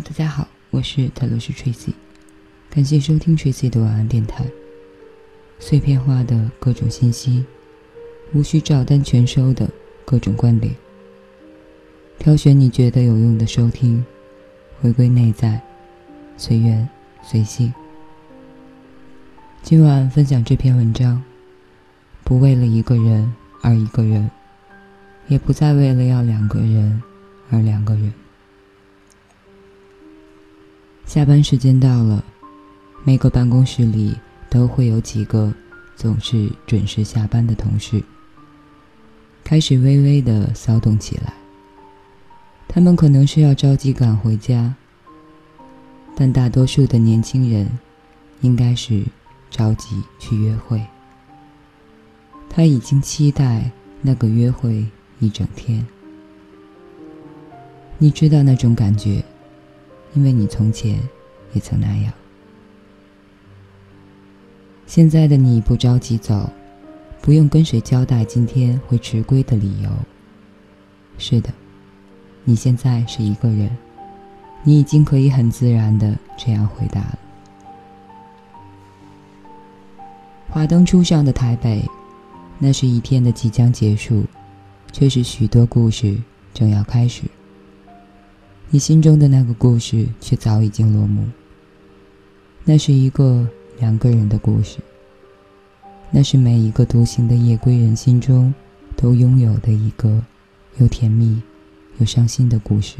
大家好，我是泰罗斯 Tracy，感谢收听 Tracy 的晚安电台。碎片化的各种信息，无需照单全收的各种观点，挑选你觉得有用的收听，回归内在，随缘随性。今晚分享这篇文章，不为了一个人而一个人，也不再为了要两个人而两个人。下班时间到了，每个办公室里都会有几个总是准时下班的同事，开始微微的骚动起来。他们可能是要着急赶回家，但大多数的年轻人应该是着急去约会。他已经期待那个约会一整天。你知道那种感觉。因为你从前也曾那样。现在的你不着急走，不用跟谁交代今天会迟归的理由。是的，你现在是一个人，你已经可以很自然的这样回答了。华灯初上的台北，那是一天的即将结束，却是许多故事正要开始。你心中的那个故事却早已经落幕。那是一个两个人的故事。那是每一个独行的夜归人心中都拥有的一个又甜蜜又伤心的故事。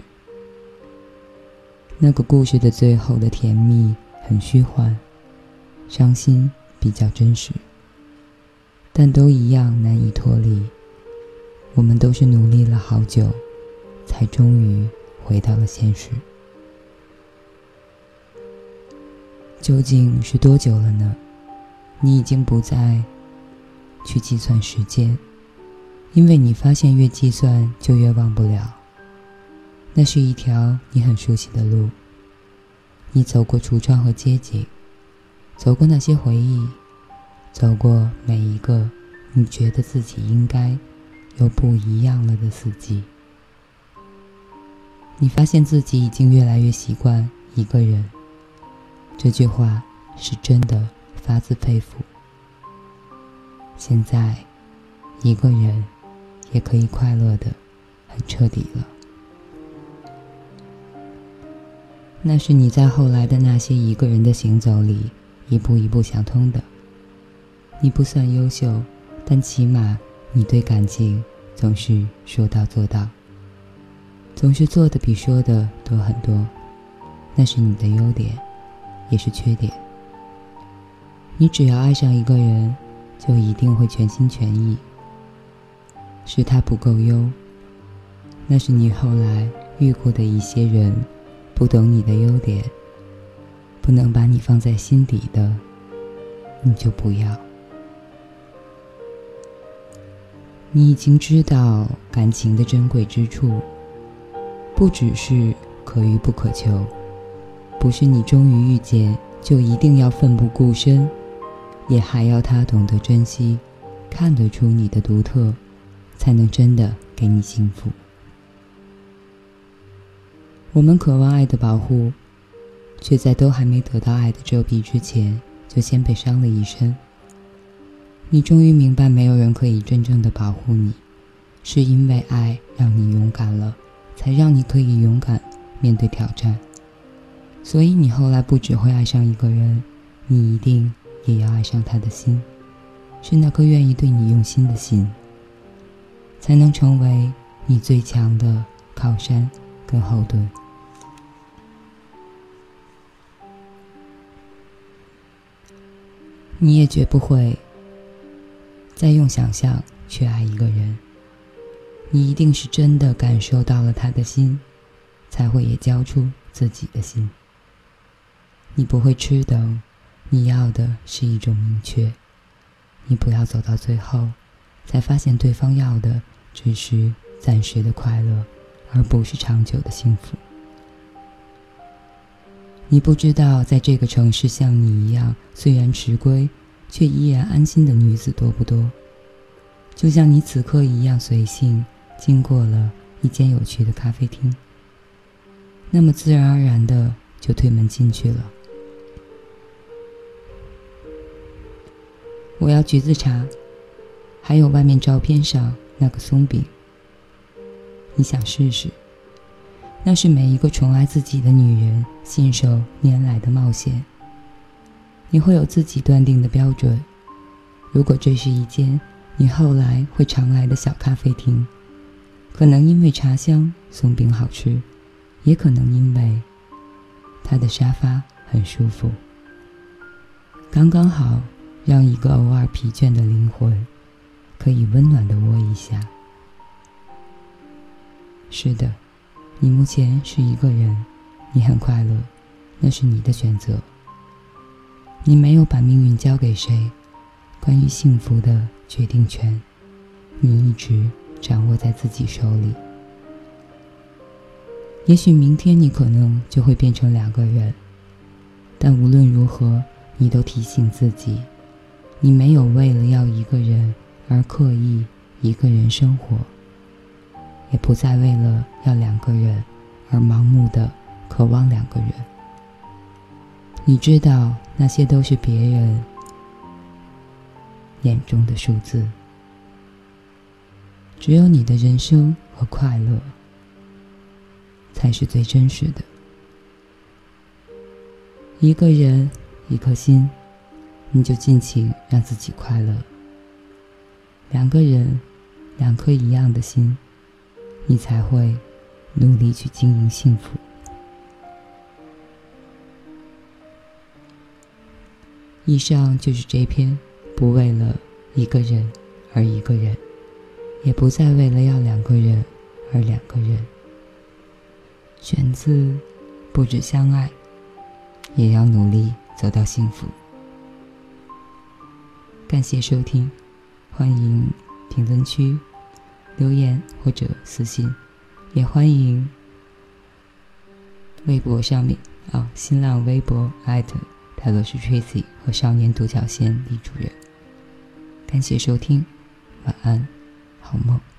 那个故事的最后的甜蜜很虚幻，伤心比较真实，但都一样难以脱离。我们都是努力了好久，才终于。回到了现实，究竟是多久了呢？你已经不再去计算时间，因为你发现越计算就越忘不了。那是一条你很熟悉的路，你走过橱窗和街景，走过那些回忆，走过每一个你觉得自己应该又不一样了的四季。你发现自己已经越来越习惯一个人。这句话是真的，发自肺腑。现在，一个人也可以快乐的很彻底了。那是你在后来的那些一个人的行走里，一步一步想通的。你不算优秀，但起码你对感情总是说到做到。总是做的比说的多很多，那是你的优点，也是缺点。你只要爱上一个人，就一定会全心全意。是他不够优，那是你后来遇过的一些人，不懂你的优点，不能把你放在心底的，你就不要。你已经知道感情的珍贵之处。不只是可遇不可求，不是你终于遇见就一定要奋不顾身，也还要他懂得珍惜，看得出你的独特，才能真的给你幸福。我们渴望爱的保护，却在都还没得到爱的遮蔽之前，就先被伤了一身。你终于明白，没有人可以真正的保护你，是因为爱让你勇敢了。才让你可以勇敢面对挑战，所以你后来不只会爱上一个人，你一定也要爱上他的心，是那颗愿意对你用心的心，才能成为你最强的靠山跟后盾。你也绝不会再用想象去爱一个人。你一定是真的感受到了他的心，才会也交出自己的心。你不会吃等，你要的是一种明确。你不要走到最后，才发现对方要的只是暂时的快乐，而不是长久的幸福。你不知道，在这个城市像你一样，虽然迟归，却依然安心的女子多不多？就像你此刻一样随性。经过了一间有趣的咖啡厅，那么自然而然的就推门进去了。我要橘子茶，还有外面照片上那个松饼。你想试试？那是每一个宠爱自己的女人信手拈来的冒险。你会有自己断定的标准。如果这是一间你后来会常来的小咖啡厅，可能因为茶香、松饼好吃，也可能因为他的沙发很舒服，刚刚好。让一个偶尔疲倦的灵魂，可以温暖的窝一下。是的，你目前是一个人，你很快乐，那是你的选择。你没有把命运交给谁，关于幸福的决定权，你一直掌握在自己手里。也许明天你可能就会变成两个人，但无论如何，你都提醒自己。你没有为了要一个人而刻意一个人生活，也不再为了要两个人而盲目的渴望两个人。你知道那些都是别人眼中的数字，只有你的人生和快乐才是最真实的。一个人，一颗心。你就尽情让自己快乐。两个人，两颗一样的心，你才会努力去经营幸福。以上就是这篇不为了一个人而一个人，也不再为了要两个人而两个人。选自不止相爱，也要努力走到幸福。感谢收听，欢迎评论区留言或者私信，也欢迎微博上面啊，新浪微博艾特泰罗斯 Tracy 和少年独角仙李主任。感谢收听，晚安，好梦。